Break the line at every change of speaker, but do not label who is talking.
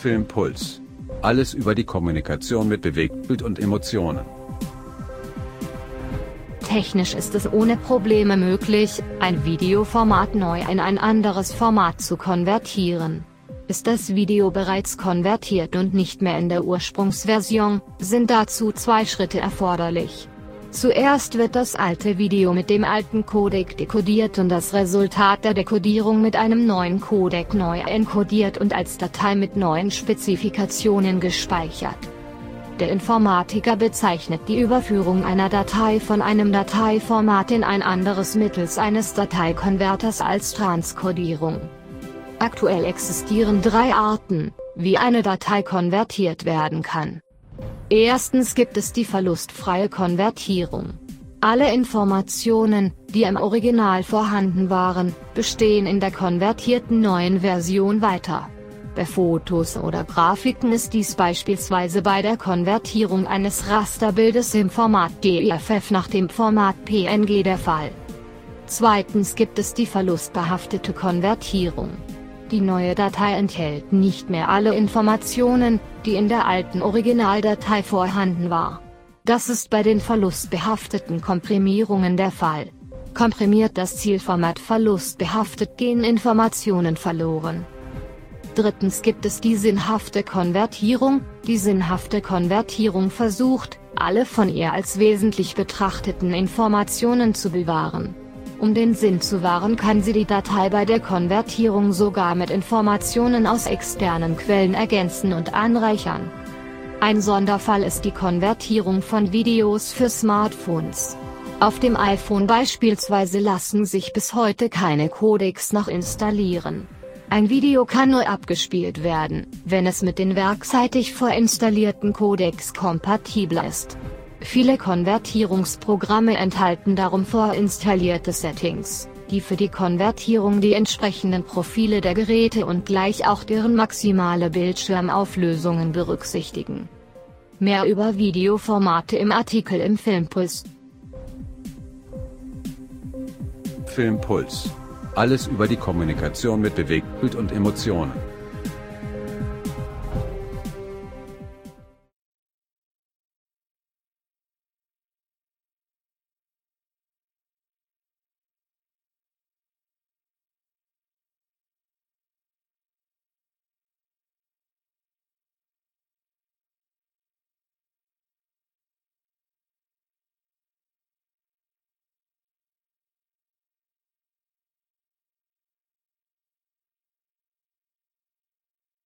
Filmpuls. Alles über die Kommunikation mit Bewegtbild und Emotionen.
Technisch ist es ohne Probleme möglich, ein Videoformat neu in ein anderes Format zu konvertieren. Ist das Video bereits konvertiert und nicht mehr in der Ursprungsversion, sind dazu zwei Schritte erforderlich. Zuerst wird das alte Video mit dem alten Codec dekodiert und das Resultat der Dekodierung mit einem neuen Codec neu encodiert und als Datei mit neuen Spezifikationen gespeichert. Der Informatiker bezeichnet die Überführung einer Datei von einem Dateiformat in ein anderes mittels eines Dateikonverters als Transkodierung. Aktuell existieren drei Arten, wie eine Datei konvertiert werden kann. Erstens gibt es die verlustfreie Konvertierung. Alle Informationen, die im Original vorhanden waren, bestehen in der konvertierten neuen Version weiter. Bei Fotos oder Grafiken ist dies beispielsweise bei der Konvertierung eines Rasterbildes im Format DEFF nach dem Format PNG der Fall. Zweitens gibt es die verlustbehaftete Konvertierung. Die neue Datei enthält nicht mehr alle Informationen, die in der alten Originaldatei vorhanden war. Das ist bei den verlustbehafteten Komprimierungen der Fall. Komprimiert das Zielformat verlustbehaftet gehen Informationen verloren. Drittens gibt es die sinnhafte Konvertierung. Die sinnhafte Konvertierung versucht, alle von ihr als wesentlich betrachteten Informationen zu bewahren. Um den Sinn zu wahren kann sie die Datei bei der Konvertierung sogar mit Informationen aus externen Quellen ergänzen und anreichern. Ein Sonderfall ist die Konvertierung von Videos für Smartphones. Auf dem iPhone beispielsweise lassen sich bis heute keine Codecs noch installieren. Ein Video kann nur abgespielt werden, wenn es mit den werkseitig vorinstallierten Codecs kompatibel ist. Viele Konvertierungsprogramme enthalten darum vorinstallierte Settings, die für die Konvertierung die entsprechenden Profile der Geräte und gleich auch deren maximale Bildschirmauflösungen berücksichtigen. Mehr über Videoformate im Artikel im Filmpuls.
Filmpuls. Alles über die Kommunikation mit Bewegtbild und Emotionen.